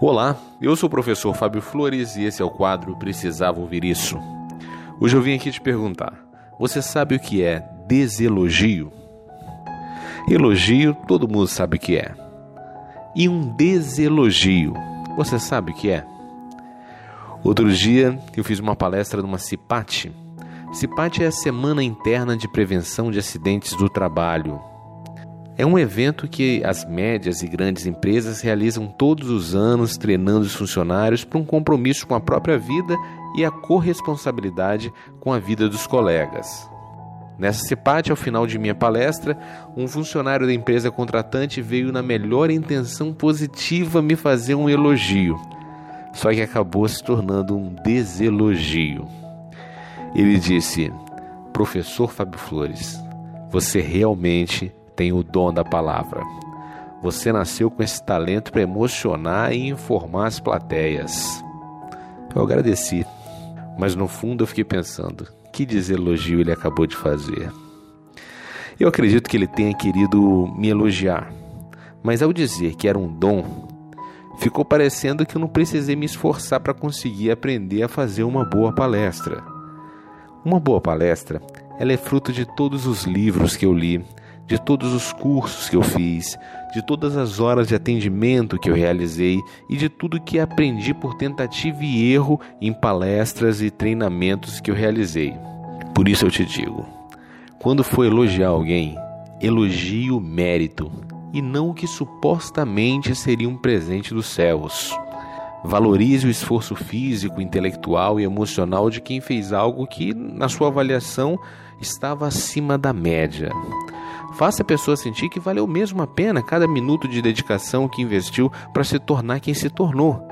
Olá, eu sou o professor Fábio Flores e esse é o quadro Precisava Ouvir Isso. Hoje eu vim aqui te perguntar: você sabe o que é deselogio? Elogio, todo mundo sabe o que é. E um deselogio, você sabe o que é? Outro dia eu fiz uma palestra numa CIPAT. CIPAT é a Semana Interna de Prevenção de Acidentes do Trabalho, é um evento que as médias e grandes empresas realizam todos os anos, treinando os funcionários para um compromisso com a própria vida e a corresponsabilidade com a vida dos colegas. Nessa CEPAT, ao final de minha palestra, um funcionário da empresa contratante veio na melhor intenção positiva me fazer um elogio, só que acabou se tornando um deselogio. Ele disse: Professor Fábio Flores, você realmente tem o dom da palavra. Você nasceu com esse talento para emocionar e informar as plateias. Eu agradeci, mas no fundo eu fiquei pensando: que deselogio ele acabou de fazer. Eu acredito que ele tenha querido me elogiar, mas ao dizer que era um dom, ficou parecendo que eu não precisei me esforçar para conseguir aprender a fazer uma boa palestra. Uma boa palestra, ela é fruto de todos os livros que eu li, de todos os cursos que eu fiz, de todas as horas de atendimento que eu realizei e de tudo que aprendi por tentativa e erro em palestras e treinamentos que eu realizei. Por isso eu te digo: quando for elogiar alguém, elogie o mérito e não o que supostamente seria um presente dos céus. Valorize o esforço físico, intelectual e emocional de quem fez algo que, na sua avaliação, estava acima da média. Faça a pessoa sentir que valeu mesmo a pena cada minuto de dedicação que investiu para se tornar quem se tornou.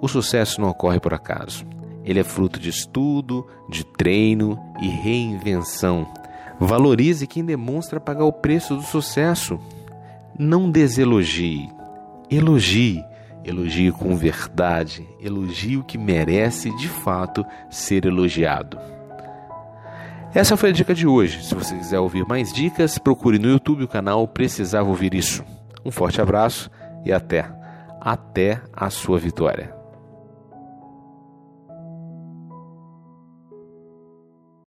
O sucesso não ocorre por acaso. Ele é fruto de estudo, de treino e reinvenção. Valorize quem demonstra pagar o preço do sucesso. Não deselogie, elogie. Elogie com verdade, elogie o que merece de fato ser elogiado. Essa foi a dica de hoje. Se você quiser ouvir mais dicas, procure no YouTube o canal Precisava Ouvir Isso. Um forte abraço e até, até a sua vitória.